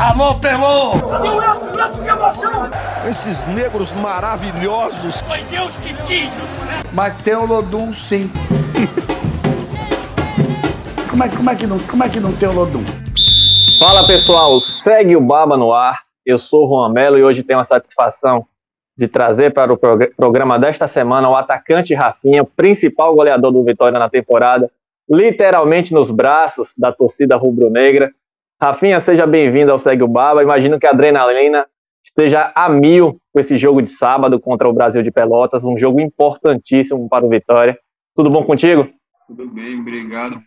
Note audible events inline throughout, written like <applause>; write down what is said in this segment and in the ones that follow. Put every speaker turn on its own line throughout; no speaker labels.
Alô, Pelô!
Cadê o Edson? Edson, que emoção!
Esses negros maravilhosos.
Foi Deus que quis!
Mas tem o Lodum, sim. como, é, como, é que não, como é que não tem o Lodum?
Fala pessoal, segue o Baba no ar. Eu sou o Juan Melo e hoje tenho a satisfação de trazer para o programa desta semana o atacante Rafinha, principal goleador do Vitória na temporada, literalmente nos braços da torcida rubro-negra. Rafinha, seja bem-vindo ao Segue o Baba. Imagino que a adrenalina esteja a mil com esse jogo de sábado contra o Brasil de Pelotas, um jogo importantíssimo para o Vitória. Tudo bom contigo?
Tudo bem, obrigado.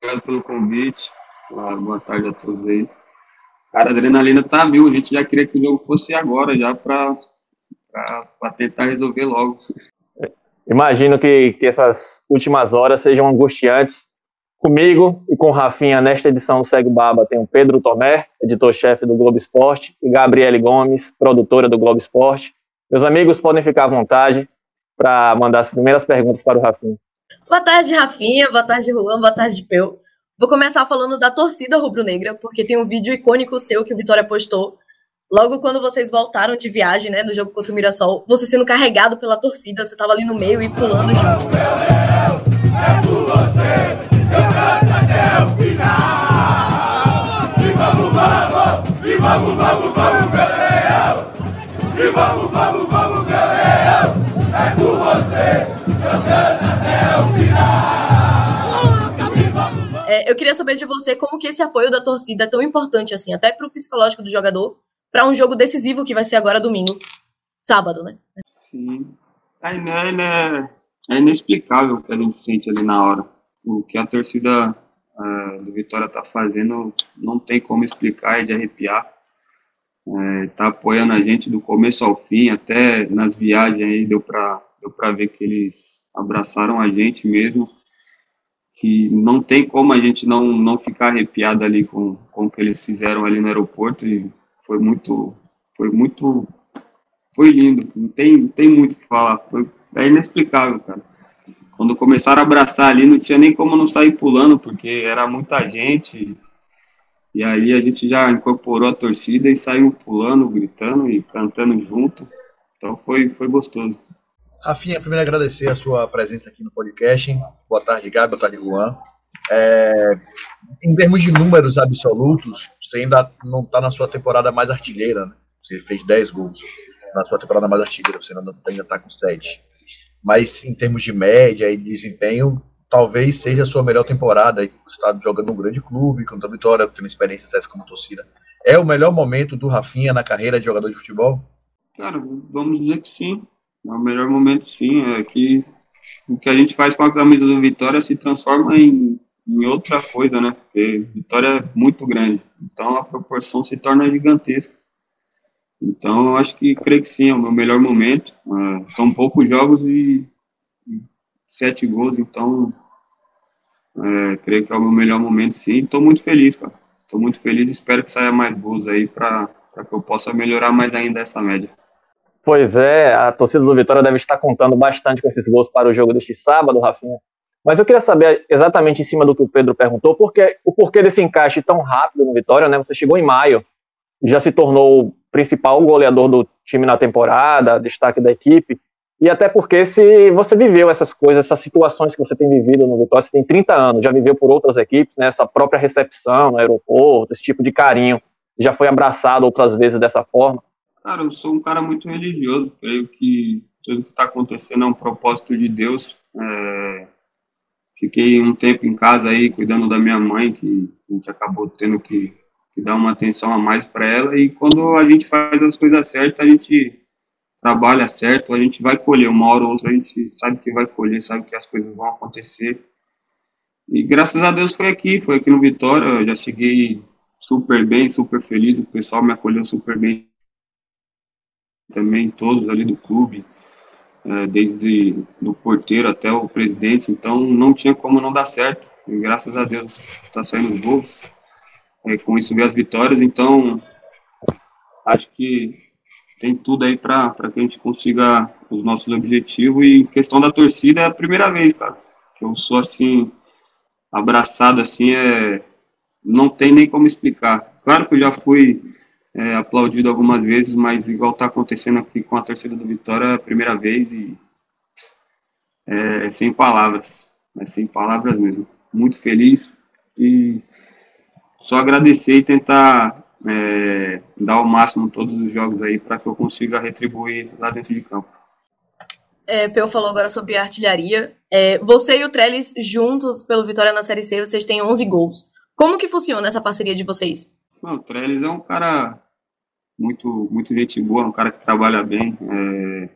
Obrigado pelo convite. Ah, boa tarde a todos aí. Cara, a adrenalina tá mil. A gente já queria que o jogo fosse agora, já para tentar resolver logo.
Imagino que, que essas últimas horas sejam angustiantes. Comigo e com Rafinha, nesta edição do Segue Baba, tem o Pedro Tomé, editor-chefe do Globo Esporte, e Gabriele Gomes, produtora do Globo Esporte. Meus amigos podem ficar à vontade para mandar as primeiras perguntas para o Rafinha.
Boa tarde, Rafinha. Boa tarde, Juan. Boa tarde, Peu. Vou começar falando da torcida rubro-negra, porque tem um vídeo icônico seu que o Vitória postou logo quando vocês voltaram de viagem, né, no jogo contra o Mirassol, você sendo carregado pela torcida, você tava ali no meio e pulando junto. É por você, eu canto até o final. E vamos, vamos, e vamos, vamos, vamos, Leão. E vamos, vamos, vamos, Leão. É por você, eu canto até o final. É, eu queria saber de você como que esse apoio da torcida é tão importante assim, até para o psicológico do jogador, para um jogo decisivo que vai ser agora domingo, sábado, né?
Sim. É, é inexplicável o que a gente sente ali na hora. O que a torcida é, do Vitória está fazendo não tem como explicar, é de arrepiar. Está é, apoiando a gente do começo ao fim, até nas viagens aí deu para deu ver que eles abraçaram a gente mesmo que não tem como a gente não, não ficar arrepiado ali com, com o que eles fizeram ali no aeroporto e foi muito, foi muito, foi lindo. Não tem, tem muito o que falar. Foi, é inexplicável, cara. Quando começaram a abraçar ali, não tinha nem como não sair pulando, porque era muita gente. E aí a gente já incorporou a torcida e saiu pulando, gritando e cantando junto. Então foi, foi gostoso.
Rafinha, primeiro agradecer a sua presença aqui no podcast. Boa tarde, Gabi. Boa tarde, Juan. É, em termos de números absolutos, você ainda não está na sua temporada mais artilheira, né? Você fez 10 gols na sua temporada mais artilheira, você ainda está com 7. Mas em termos de média e desempenho, talvez seja a sua melhor temporada. Você está jogando num grande clube, com a Vitória, tendo experiência como torcida. É o melhor momento do Rafinha na carreira de jogador de futebol?
Cara, vamos dizer que sim. É o melhor momento, sim. É que o que a gente faz com a camisa do Vitória se transforma em em outra coisa, né? Porque Vitória é muito grande, então a proporção se torna gigantesca. Então, eu acho que creio que sim, é o meu melhor momento. É, são poucos jogos e, sete gols, então é, creio que é o meu melhor momento, sim. Estou muito feliz, cara. Estou muito feliz. Espero que saia mais gols aí para que eu possa melhorar mais ainda essa média.
Pois é, a torcida do Vitória deve estar contando bastante com esses gols para o jogo deste sábado, Rafinha. Mas eu queria saber exatamente em cima do que o Pedro perguntou, porque, o porquê desse encaixe tão rápido no Vitória, né? Você chegou em maio, já se tornou principal goleador do time na temporada, destaque da equipe, e até porque se você viveu essas coisas, essas situações que você tem vivido no Vitória, você tem 30 anos, já viveu por outras equipes, né? Essa própria recepção no aeroporto, esse tipo de carinho, já foi abraçado outras vezes dessa forma?
Cara, eu sou um cara muito religioso, creio que tudo que está acontecendo é um propósito de Deus. É Fiquei um tempo em casa aí cuidando da minha mãe, que a gente acabou tendo que, que dar uma atenção a mais para ela. E quando a gente faz as coisas certas, a gente trabalha certo, a gente vai colher. Uma hora ou outra a gente sabe que vai colher, sabe que as coisas vão acontecer. E graças a Deus foi aqui, foi aqui no Vitória. Eu já cheguei super bem, super feliz. O pessoal me acolheu super bem também, todos ali do clube é, desde do porteiro até o presidente, então não tinha como não dar certo. E graças a Deus está saindo os gols, é, com isso veio as vitórias, então acho que tem tudo aí para que a gente consiga os nossos objetivos. E questão da torcida é a primeira vez, cara, que eu sou assim, abraçado assim, é, não tem nem como explicar. Claro que eu já fui é, aplaudido algumas vezes, mas igual está acontecendo aqui com a torcida do Vitória, é a primeira vez e é, sem palavras, é sem palavras mesmo. Muito feliz e só agradecer e tentar é, dar o máximo todos os jogos aí para que eu consiga retribuir lá dentro de campo.
É, Peu falou agora sobre artilharia. É, você e o Trellis juntos pelo Vitória na Série C, vocês têm 11 gols. Como que funciona essa parceria de vocês?
Não, o Trellis é um cara muito, muito gente boa, um cara que trabalha bem. É,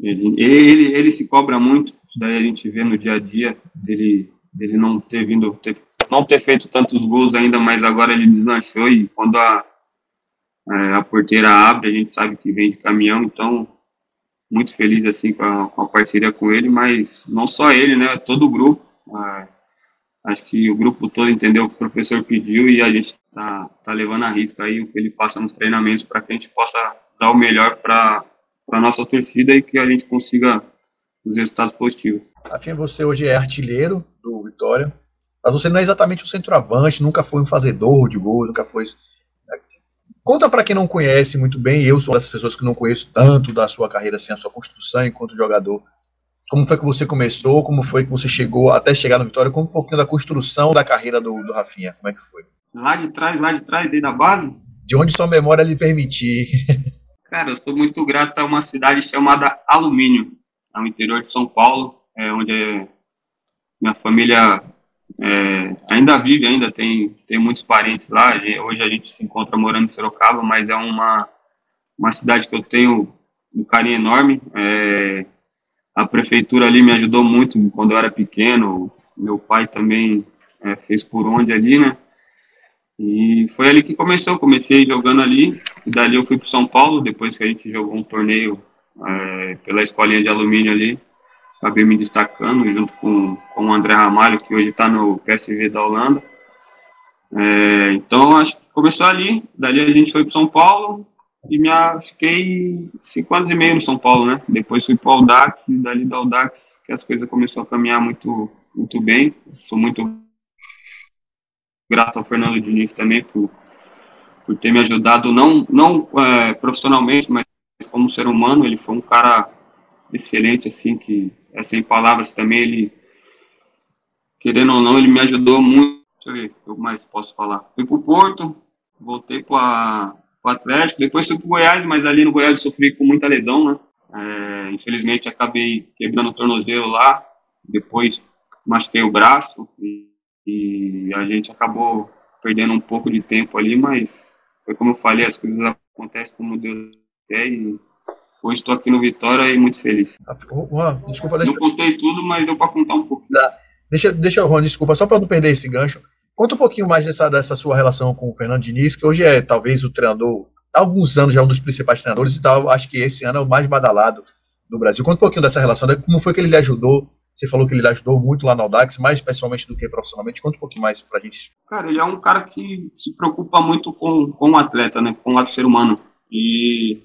ele, ele, ele se cobra muito, daí a gente vê no dia a dia dele, dele não ter vindo, ter, não ter feito tantos gols ainda, mas agora ele deslanchou e quando a, é, a porteira abre, a gente sabe que vem de caminhão, então muito feliz assim com a, com a parceria com ele, mas não só ele, né, todo o grupo. É, acho que o grupo todo entendeu o que o professor pediu e a gente tá, tá levando a risca aí o que ele passa nos treinamentos para que a gente possa dar o melhor para a nossa torcida e que a gente consiga os resultados positivos.
Afim, você hoje é artilheiro do Vitória, mas você não é exatamente um centroavante, nunca foi um fazedor de gols, nunca foi. Conta para quem não conhece muito bem, eu sou uma das pessoas que não conheço tanto da sua carreira, assim, a sua construção enquanto jogador. Como foi que você começou? Como foi que você chegou até chegar no Vitória? Conta um pouquinho da construção da carreira do, do Rafinha. Como é que foi?
Lá de trás, lá de trás, desde a base?
De onde sua memória lhe permitir. <laughs>
Cara, eu sou muito grato a uma cidade chamada Alumínio, no interior de São Paulo, é, onde minha família é, ainda vive, ainda tem, tem muitos parentes lá. Hoje a gente se encontra morando em Sorocaba, mas é uma, uma cidade que eu tenho um carinho enorme. É, a prefeitura ali me ajudou muito quando eu era pequeno. Meu pai também é, fez por onde ali, né? E foi ali que começou. Comecei jogando ali, e dali eu fui para São Paulo, depois que a gente jogou um torneio é, pela escolinha de alumínio ali acabei me destacando junto com, com o André Ramalho, que hoje está no PSV da Holanda. É, então, acho que começou ali, dali a gente foi para São Paulo e me, fiquei cinco anos e meio no São Paulo, né? Depois fui para o Audax e dali da Audax que as coisas começaram a caminhar muito, muito bem. Sou muito grato ao Fernando Diniz também por, por ter me ajudado, não, não é, profissionalmente, mas como ser humano. Ele foi um cara excelente, assim, que é sem palavras também, ele, querendo ou não, ele me ajudou muito. Deixa eu ver o que mais posso falar. Fui pro Porto, voltei para o Atlético, depois fui pro Goiás, mas ali no Goiás eu sofri com muita lesão, né? É, infelizmente acabei quebrando o tornozelo lá, depois machuquei o braço e, e, a gente acabou perdendo um pouco de tempo ali, mas foi como eu falei, as coisas acontecem como Deus quer e Hoje estou aqui no Vitória e muito feliz.
Ah, Juan, desculpa. Deixa...
Não contei tudo, mas deu para contar um pouco.
Tá. Deixa, deixa, Juan, desculpa, só para não perder esse gancho. Conta um pouquinho mais dessa, dessa sua relação com o Fernando Diniz, que hoje é talvez o treinador, há alguns anos já é um dos principais treinadores e tal. Acho que esse ano é o mais badalado do Brasil. Conta um pouquinho dessa relação, como foi que ele lhe ajudou você falou que ele lhe ajudou muito lá no Audax, mais pessoalmente do que profissionalmente. Conta um pouquinho mais pra gente.
Cara, ele é um cara que se preocupa muito com, com o atleta, né? Com o ser humano. E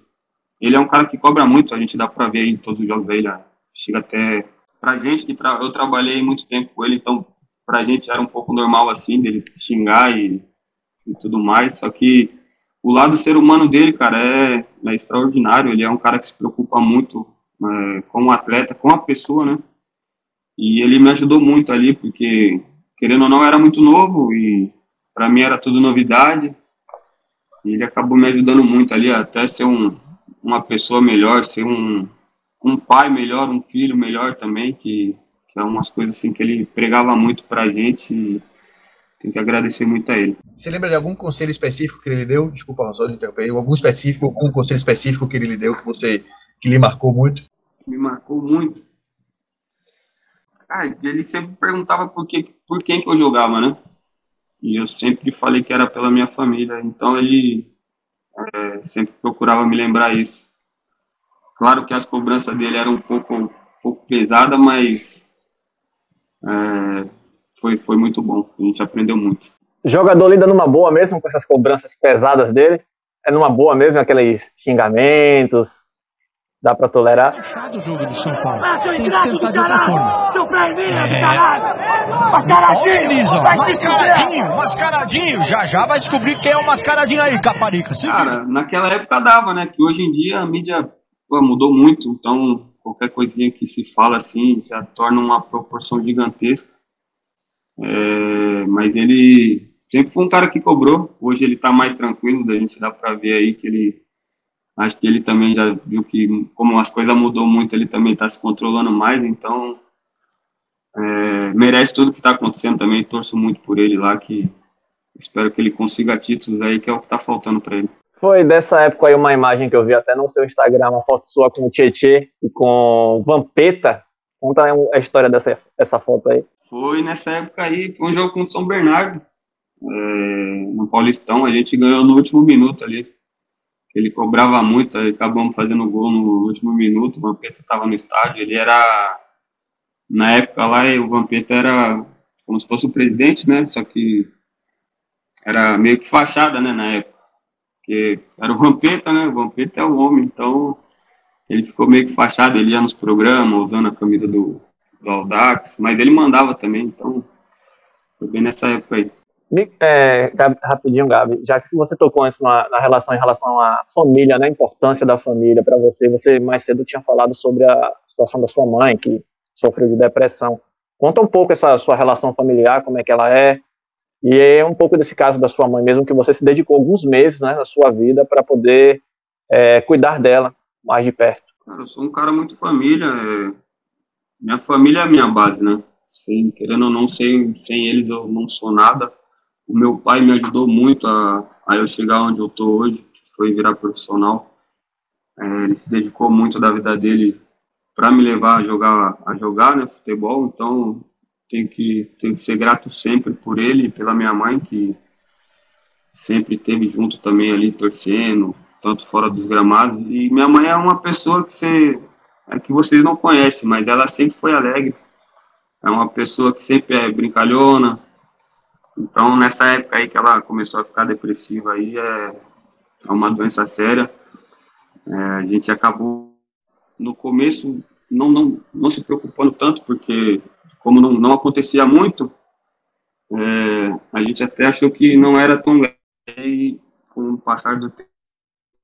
ele é um cara que cobra muito, a gente dá pra ver em todos os jogos dele, chega até pra gente que tra eu trabalhei muito tempo com ele, então pra gente era um pouco normal assim, dele xingar e, e tudo mais, só que o lado ser humano dele, cara, é, é extraordinário, ele é um cara que se preocupa muito é, com o atleta, com a pessoa, né, e ele me ajudou muito ali, porque querendo ou não era muito novo e para mim era tudo novidade, e ele acabou me ajudando muito ali, até ser um, uma pessoa melhor, ser um, um pai melhor, um filho melhor também, que, que é umas coisas assim que ele pregava muito pra gente e tem que agradecer muito a ele.
Você lembra de algum conselho específico que ele deu? Desculpa, de interromper. Algum específico, algum conselho específico que ele lhe deu que você que lhe marcou muito?
Me marcou muito. Ah, ele sempre perguntava por que, por quem que eu jogava, né? E eu sempre falei que era pela minha família. Então ele é, sempre procurava me lembrar isso. Claro que as cobranças dele eram um pouco, um pouco pesadas, mas é, foi, foi muito bom. A gente aprendeu muito.
Jogador lida numa boa mesmo com essas cobranças pesadas dele? É numa boa mesmo, aqueles xingamentos? Dá pra tolerar?
Fechado o jogo do São Paulo.
Ah, seu
Tem que
ingrato
tentar
do
de outra
caralho!
forma.
Seu Freirinha do
É.
caralho! Mascaradinho! Vai
mascaradinho, mascaradinho. Já já vai descobrir quem é o mascaradinho aí, Caparica. Se vira.
Cara, naquela época dava, né? Que hoje em dia a mídia pô, mudou muito, então qualquer coisinha que se fala assim já torna uma proporção gigantesca. É, mas ele sempre foi um cara que cobrou. Hoje ele tá mais tranquilo, da gente dá pra ver aí que ele. Acho que ele também já viu que, como as coisas mudou muito, ele também tá se controlando mais, então. é, merece tudo que tá acontecendo também. Torço muito por ele lá, que espero que ele consiga títulos aí, que é o que tá faltando pra ele.
Foi dessa época aí uma imagem que eu vi até no seu Instagram, uma foto sua com o Tietê e com Vampeta. Conta aí a história dessa, dessa foto aí.
Foi nessa época aí, foi um jogo contra o São Bernardo, é, no Paulistão, a gente ganhou no último minuto ali. Ele cobrava muito, acabamos fazendo gol no último minuto, o Vampeta estava no estádio, ele era, na época lá, o Vampeta era como se fosse o presidente, né, só que era meio que fachada, né, na época, porque era o Vampeta, né, o Vampeta é o homem, então ele ficou meio que fachado, ele ia nos programas, usando a camisa do, do Audax, mas ele mandava também, então foi bem nessa época aí.
É, rapidinho, Gabi, já que você tocou isso na, na relação em relação à família, né, importância da família para você, você mais cedo tinha falado sobre a situação da sua mãe, que sofreu de depressão. Conta um pouco essa sua relação familiar, como é que ela é, e é um pouco desse caso da sua mãe mesmo, que você se dedicou alguns meses né, na sua vida para poder é, cuidar dela mais de perto.
Cara, eu sou um cara muito família, é, minha família é a minha base, né? Sem, querendo ou não, sem, sem eles eu não sou nada. O meu pai me ajudou muito a, a eu chegar onde eu tô hoje, que foi virar profissional. É, ele se dedicou muito da vida dele para me levar a jogar, a jogar né, futebol, então tenho que, tenho que ser grato sempre por ele e pela minha mãe, que sempre esteve junto também ali, torcendo, tanto fora dos gramados. E minha mãe é uma pessoa que, você, é que vocês não conhecem, mas ela sempre foi alegre. É uma pessoa que sempre é brincalhona. Então, nessa época aí que ela começou a ficar depressiva aí, é, é uma doença séria. É, a gente acabou, no começo, não, não, não se preocupando tanto, porque como não, não acontecia muito, é, a gente até achou que não era tão grave. E com o passar do tempo,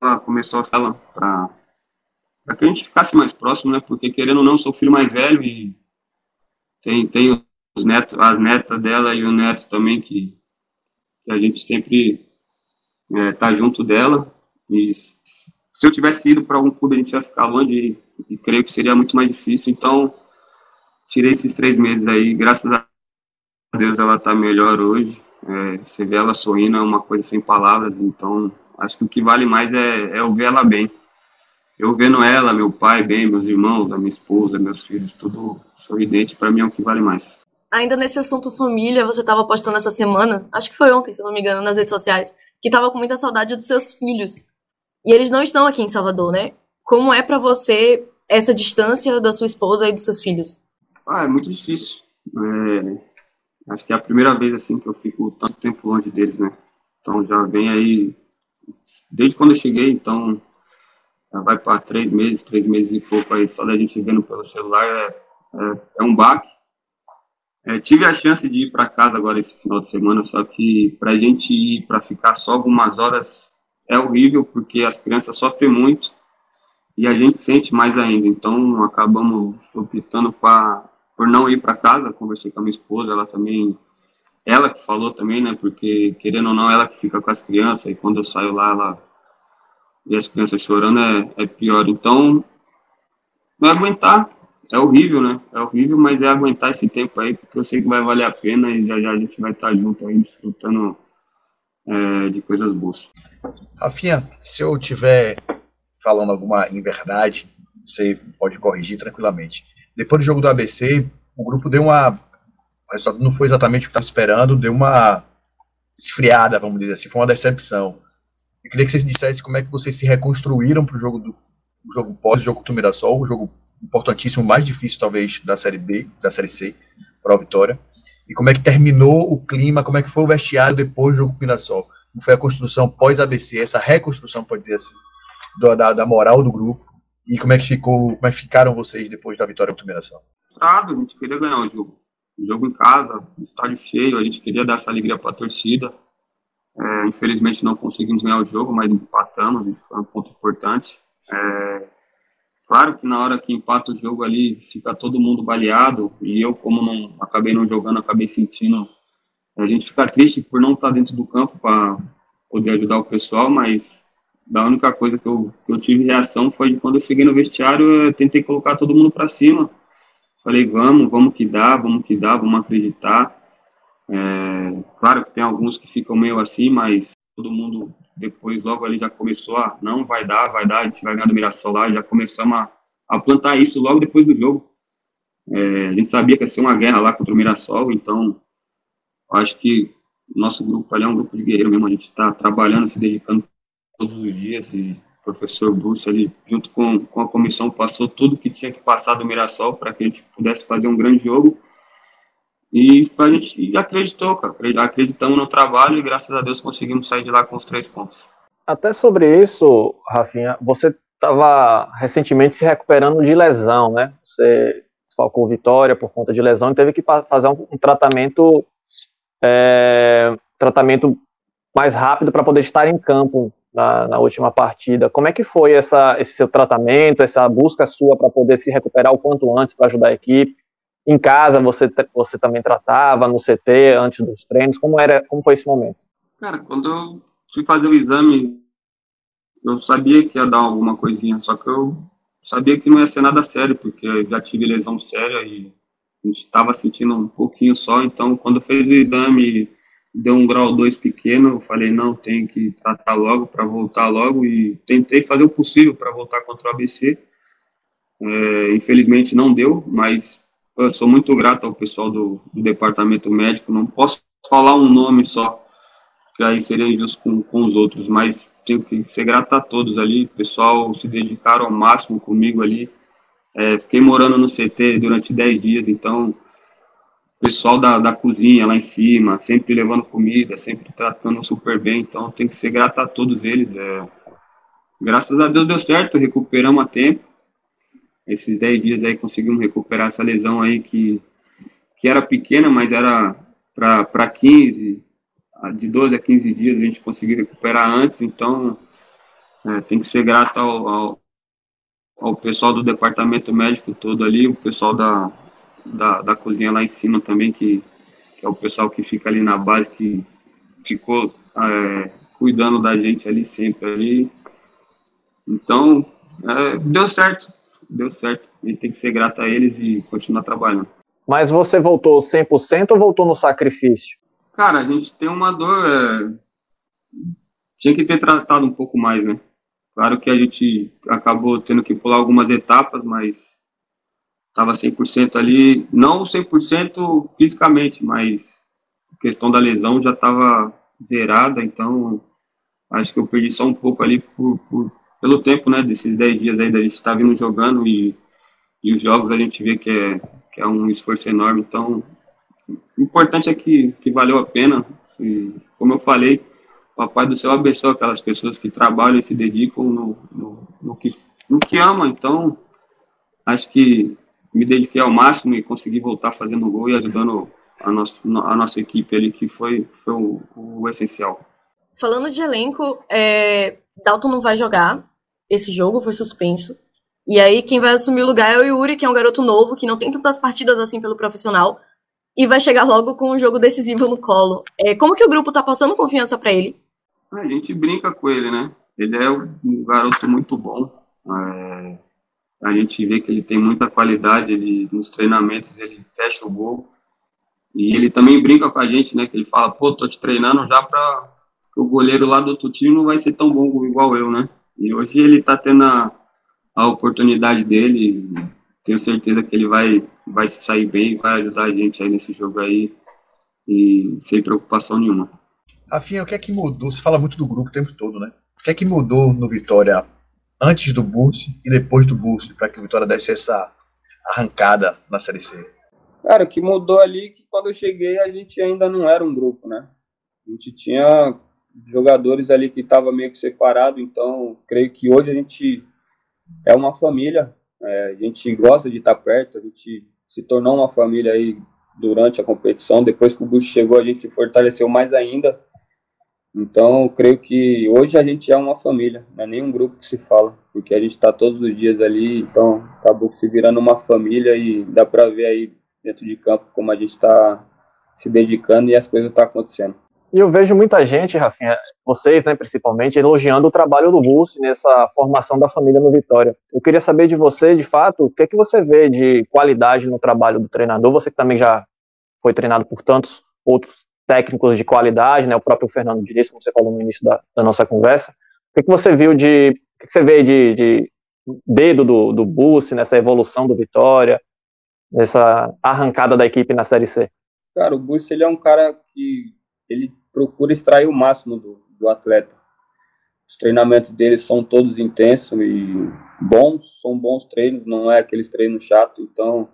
ela começou a falar para que a gente ficasse mais próximo, né? Porque querendo ou não, sou filho mais velho e tem, tem os netos, as netas dela e o neto também que, que a gente sempre é, tá junto dela. E se eu tivesse ido para algum clube, a gente ia ficar longe e, e creio que seria muito mais difícil. Então, tirei esses três meses aí, graças a Deus ela tá melhor hoje. É, você vê ela sorrindo é uma coisa sem palavras, então acho que o que vale mais é, é eu ver ela bem. Eu vendo ela, meu pai bem, meus irmãos, a minha esposa, meus filhos, tudo sorridente, para mim é o que vale mais.
Ainda nesse assunto família, você estava postando essa semana, acho que foi ontem, se não me engano, nas redes sociais, que estava com muita saudade dos seus filhos. E eles não estão aqui em Salvador, né? Como é para você essa distância da sua esposa e dos seus filhos?
Ah, é muito difícil. É, acho que é a primeira vez assim que eu fico tanto tempo longe deles, né? Então já vem aí desde quando eu cheguei, então já vai para três meses, três meses e pouco aí só da gente vendo pelo celular é, é, é um baque. É, tive a chance de ir para casa agora esse final de semana, só que para a gente ir para ficar só algumas horas é horrível porque as crianças sofrem muito e a gente sente mais ainda. Então acabamos optando pra, por não ir para casa. Conversei com a minha esposa, ela também, ela que falou também, né? Porque querendo ou não, ela que fica com as crianças e quando eu saio lá, ela e as crianças chorando é, é pior. Então não é aguentar. É horrível, né? É horrível, mas é aguentar esse tempo aí, porque eu sei que vai valer a pena e já já a gente vai estar junto aí, desfrutando é, de coisas boas.
Rafinha, se eu tiver falando alguma inverdade, você pode corrigir tranquilamente. Depois do jogo do ABC, o grupo deu uma. O resultado não foi exatamente o que estava esperando, deu uma esfriada, vamos dizer assim, foi uma decepção. Eu queria que vocês dissessem como é que vocês se reconstruíram para o jogo do o jogo pós, o jogo do Mirassol, o jogo importantíssimo, mais difícil talvez da Série B, da Série C, para a Vitória. E como é que terminou o clima, como é que foi o vestiário depois do jogo com o Mirassol? Como foi a construção pós-ABC, essa reconstrução, pode dizer assim, da, da, da moral do grupo E como é que ficou, como é que ficaram vocês depois da vitória contra o Mirassol?
Frustrado, a gente queria ganhar o jogo. O jogo em casa, estádio cheio, a gente queria dar essa alegria para a torcida. É, infelizmente não conseguimos ganhar o jogo, mas empatamos, foi um ponto importante. É, claro que na hora que empata o jogo ali, fica todo mundo baleado, e eu, como não acabei não jogando, acabei sentindo. A gente fica triste por não estar dentro do campo para poder ajudar o pessoal, mas a única coisa que eu, que eu tive reação foi quando eu cheguei no vestiário, eu tentei colocar todo mundo para cima. Falei, vamos, vamos que dá, vamos que dá, vamos acreditar. É, claro que tem alguns que ficam meio assim, mas todo mundo depois logo ali já começou a, não, vai dar, vai dar, a gente vai ganhar do Mirassol lá, já começamos a, a plantar isso logo depois do jogo. É, a gente sabia que ia ser uma guerra lá contra o Mirassol, então acho que nosso grupo ali é um grupo de guerreiro mesmo, a gente está trabalhando, se dedicando todos os dias e o professor Bruce ali, junto com, com a comissão, passou tudo que tinha que passar do Mirassol para que a gente pudesse fazer um grande jogo e a gente acreditou, cara. Acreditamos no trabalho e graças a Deus conseguimos sair de lá com os três pontos.
Até sobre isso, Rafinha, você estava recentemente se recuperando de lesão, né? Você desfalcou Vitória por conta de lesão e teve que fazer um, tratamento é, tratamento mais rápido para poder estar em campo na, na, última partida. Como é que foi essa, esse seu tratamento, essa busca sua para poder se recuperar o quanto antes para ajudar a equipe? Em casa você, você também tratava no CT antes dos treinos? Como era, como foi esse momento?
Cara, quando eu fui fazer o exame, eu sabia que ia dar alguma coisinha, só que eu sabia que não ia ser nada sério, porque já tive lesão séria e a gente estava sentindo um pouquinho só, então quando fez o exame deu um grau 2 pequeno, eu falei, não, tem que tratar logo para voltar logo e tentei fazer o possível para voltar contra o ABC. É, infelizmente não deu, mas eu sou muito grato ao pessoal do, do, departamento médico. Não posso falar um nome só, que aí seria injusto com, com os outros, mas tenho que ser grato a todos ali. O pessoal se dedicaram ao máximo comigo ali. É, fiquei morando no CT durante 10 dias, então pessoal da, da cozinha lá em cima, sempre levando comida, sempre tratando super bem. Então tem que ser grato a todos eles. É, graças a Deus deu certo, recuperamos a tempo esses 10 dias aí conseguimos recuperar essa lesão aí que, que era pequena, mas era para 15, de 12 a 15 dias a gente conseguiu recuperar antes, então é, tem que ser grato ao, ao, ao, pessoal do departamento médico todo ali, o pessoal da, da, da cozinha lá em cima também, que, que, é o pessoal que fica ali na base, que ficou é, cuidando da gente ali sempre ali. Então, é, deu certo deu certo. A gente tem que ser grato a eles e continuar trabalhando.
Mas você voltou 100% ou voltou no sacrifício?
Cara, a gente tem uma dor. É... Tinha que ter tratado um pouco mais, né? Claro que a gente acabou tendo que pular algumas etapas, mas estava 100% ali. Não 100% fisicamente, mas a questão da lesão já estava zerada, então acho que eu perdi só um pouco ali por, por pelo tempo, né, desses 10 dias aí da gente estar tá vindo jogando e, e os jogos a gente vê que é, que é um esforço enorme. Então, o importante é que, que valeu a pena. E, como eu falei, o Papai do Céu abençoa aquelas pessoas que trabalham e se dedicam no, no, no, que, no que amam. Então, acho que me dediquei ao máximo e consegui voltar fazendo gol e ajudando a, nosso, a nossa equipe ali, que foi, foi o, o essencial.
Falando de elenco, é, Dalton não vai jogar esse jogo, foi suspenso. E aí quem vai assumir o lugar é o Yuri, que é um garoto novo, que não tem tantas partidas assim pelo profissional, e vai chegar logo com um jogo decisivo no colo. É, como que o grupo tá passando confiança para ele?
A gente brinca com ele, né? Ele é um garoto muito bom. É, a gente vê que ele tem muita qualidade, ele nos treinamentos ele fecha o gol. E ele também brinca com a gente, né? Que ele fala, pô, tô te treinando já pra o goleiro lá do outro time não vai ser tão bom igual eu, né? E hoje ele tá tendo a, a oportunidade dele, tenho certeza que ele vai, vai se sair bem, vai ajudar a gente aí nesse jogo aí, e sem preocupação nenhuma.
Rafinha, o que é que mudou? Você fala muito do grupo o tempo todo, né? O que é que mudou no Vitória antes do boost e depois do boost para que o Vitória desse essa arrancada na Série C?
Cara, o que mudou ali é que quando eu cheguei a gente ainda não era um grupo, né? A gente tinha jogadores ali que estava meio que separado, então creio que hoje a gente é uma família, é, a gente gosta de estar perto, a gente se tornou uma família aí durante a competição. Depois que o Bush chegou, a gente se fortaleceu mais ainda. Então, creio que hoje a gente é uma família, não é nem um grupo que se fala, porque a gente está todos os dias ali, então acabou se virando uma família e dá para ver aí dentro de campo como a gente está se dedicando e as coisas estão tá acontecendo.
E eu vejo muita gente, Rafinha, vocês, né, principalmente, elogiando o trabalho do Bussi nessa formação da família no Vitória. Eu queria saber de você, de fato, o que é que você vê de qualidade no trabalho do treinador? Você que também já foi treinado por tantos outros técnicos de qualidade, né, o próprio Fernando Diniz, como você falou no início da, da nossa conversa. O que, é que você viu de, o que, que você vê de, de dedo do, do Bussi nessa evolução do Vitória, nessa arrancada da equipe na Série C?
Cara, o Bussi, ele é um cara que ele procura extrair o máximo do, do atleta. Os treinamentos dele são todos intensos e bons, são bons treinos, não é aqueles treinos chatos, então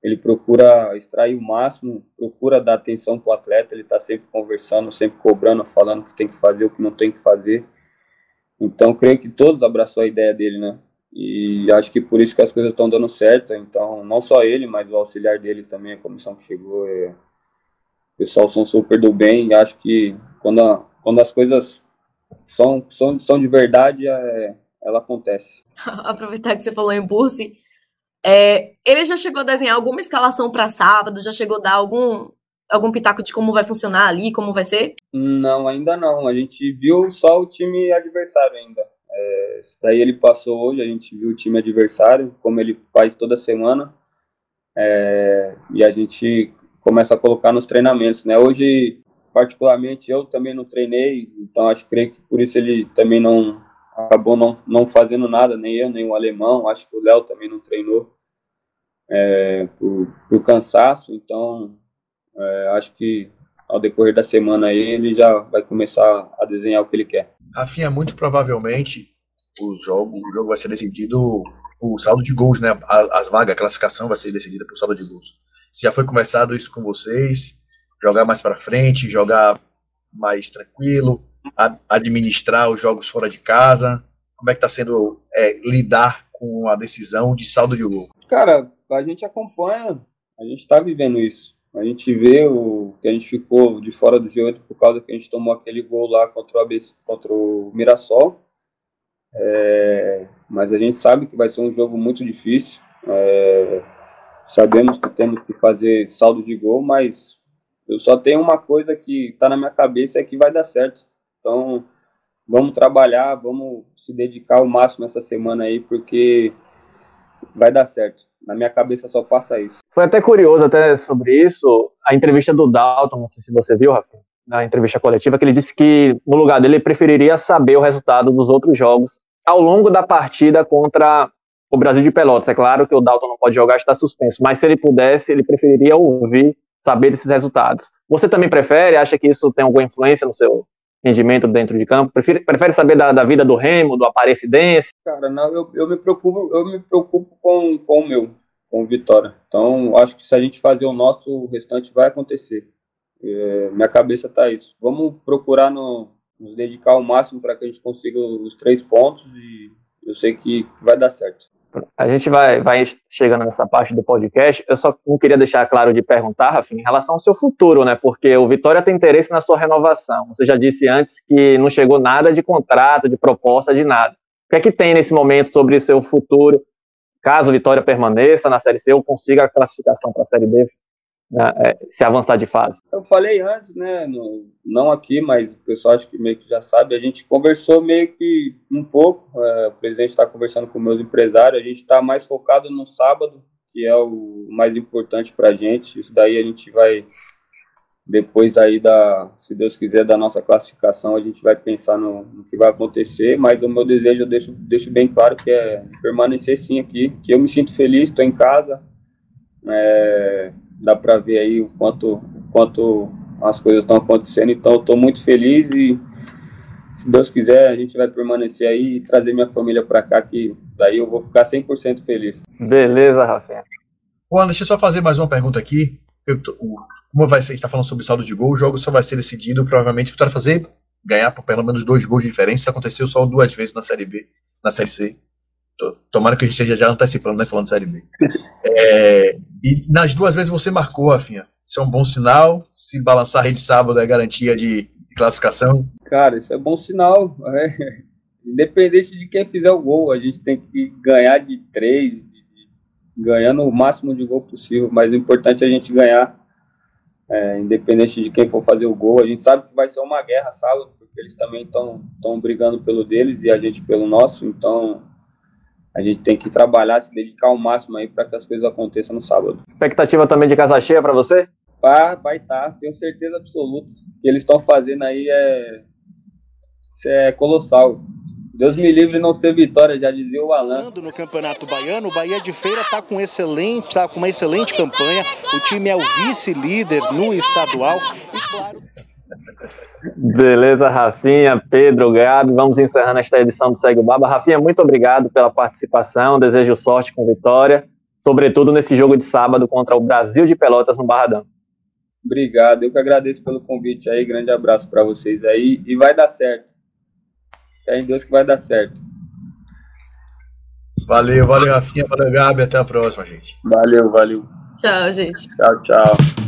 ele procura extrair o máximo, procura dar atenção para o atleta, ele está sempre conversando, sempre cobrando, falando o que tem que fazer, o que não tem que fazer. Então, creio que todos abraçou a ideia dele, né? E acho que por isso que as coisas estão dando certo. Então, não só ele, mas o auxiliar dele também, a comissão que chegou, é, pessoal são super do bem e acho que quando, a, quando as coisas são, são, são de verdade, é, ela acontece. <laughs>
Aproveitar que você falou em Bursi, é, ele já chegou a desenhar alguma escalação para sábado? Já chegou a dar algum, algum pitaco de como vai funcionar ali, como vai ser?
Não, ainda não. A gente viu só o time adversário ainda. É, daí ele passou hoje, a gente viu o time adversário, como ele faz toda semana. É, e a gente começa a colocar nos treinamentos, né? Hoje, particularmente, eu também não treinei, então acho creio que por isso ele também não acabou não, não fazendo nada, nem eu, nem o alemão, acho que o Léo também não treinou é, por, por cansaço, então é, acho que ao decorrer da semana aí ele já vai começar a desenhar o que ele quer.
Rafinha, muito provavelmente o jogo, o jogo vai ser decidido o saldo de gols, né? As vagas, a classificação vai ser decidida por saldo de gols. Já foi conversado isso com vocês? Jogar mais para frente, jogar mais tranquilo, administrar os jogos fora de casa? Como é que está sendo é, lidar com a decisão de saldo de gol?
Cara, a gente acompanha, a gente está vivendo isso. A gente vê o que a gente ficou de fora do G8 por causa que a gente tomou aquele gol lá contra o, ABC, contra o Mirassol. É, mas a gente sabe que vai ser um jogo muito difícil. É, Sabemos que temos que fazer saldo de gol, mas eu só tenho uma coisa que está na minha cabeça é que vai dar certo. Então, vamos trabalhar, vamos se dedicar ao máximo essa semana aí, porque vai dar certo. Na minha cabeça só passa isso.
Foi até curioso até sobre isso, a entrevista do Dalton, não sei se você viu, Rafa, na entrevista coletiva, que ele disse que no lugar dele ele preferiria saber o resultado dos outros jogos ao longo da partida contra o Brasil de Pelotas. É claro que o Dalton não pode jogar, está suspenso, mas se ele pudesse, ele preferiria ouvir, saber desses resultados. Você também prefere? Acha que isso tem alguma influência no seu rendimento dentro de campo? Prefere, prefere saber da, da vida do Remo, do Aparecidense?
Cara, não, eu, eu me preocupo, eu me preocupo com, com o meu, com o Vitória. Então, acho que se a gente fazer o nosso, o restante vai acontecer. É, minha cabeça tá isso. Vamos procurar no, nos dedicar ao máximo para que a gente consiga os três pontos e eu sei que vai dar certo.
A gente vai, vai chegando nessa parte do podcast. Eu só não queria deixar claro de perguntar, Rafa, em relação ao seu futuro, né? Porque o Vitória tem interesse na sua renovação. Você já disse antes que não chegou nada de contrato, de proposta, de nada. O que é que tem nesse momento sobre seu futuro? Caso o Vitória permaneça na Série C ou consiga a classificação para a Série B né, é, se avançar de fase?
Eu falei antes, né, no, não aqui, mas o pessoal acho que meio que já sabe, a gente conversou meio que um pouco, é, o presidente está conversando com meus empresários, a gente está mais focado no sábado, que é o mais importante para a gente, isso daí a gente vai, depois aí da, se Deus quiser, da nossa classificação, a gente vai pensar no, no que vai acontecer, mas o meu desejo eu deixo, deixo bem claro que é permanecer sim aqui, que eu me sinto feliz, estou em casa, é, dá para ver aí o quanto, o quanto as coisas estão acontecendo. Então, eu estou muito feliz e, se Deus quiser, a gente vai permanecer aí e trazer minha família para cá, que daí eu vou ficar 100% feliz.
Beleza, Rafael.
Juan, deixa eu só fazer mais uma pergunta aqui. Eu, como vai ser, está falando sobre saldo de gol, o jogo só vai ser decidido provavelmente para fazer ganhar por pelo menos dois gols de diferença. Isso aconteceu só duas vezes na Série B, na Série C. Tomara que a gente esteja já antecipando, né? Falando de Série B. É, e nas duas vezes você marcou, Rafinha. Isso é um bom sinal. Se balançar a rede sábado é garantia de, de classificação.
Cara, isso é bom sinal. É. <laughs> Independente de quem fizer o gol, a gente tem que ganhar de três, ganhando o máximo de gol possível. Mas o importante é a gente ganhar, é, independente de quem for fazer o gol. A gente sabe que vai ser uma guerra sábado, porque eles também estão brigando pelo deles e a gente pelo nosso. Então a gente tem que trabalhar, se dedicar ao máximo aí para que as coisas aconteçam no sábado.
Expectativa também de casa cheia para você?
Ah, vai estar, tá, tenho certeza absoluta. O que eles estão fazendo aí é, é colossal. Deus me livre não ser vitória, já dizia o Alan.
No Campeonato Baiano, o Bahia de Feira está com excelente, tá com uma excelente campanha. O time é o vice-líder no estadual e claro.
Beleza, Rafinha, Pedro, Gabi. Vamos encerrando esta edição do Segue o Baba. Rafinha, muito obrigado pela participação. Desejo sorte com vitória, sobretudo nesse jogo de sábado contra o Brasil de Pelotas no Barradão.
Obrigado, eu que agradeço pelo convite aí. Grande abraço para vocês aí e vai dar certo. Fé em Deus que vai dar certo.
Valeu, valeu, Rafinha, valeu, Gabi. Até a próxima, gente.
Valeu, valeu.
Tchau, gente.
Tchau, tchau.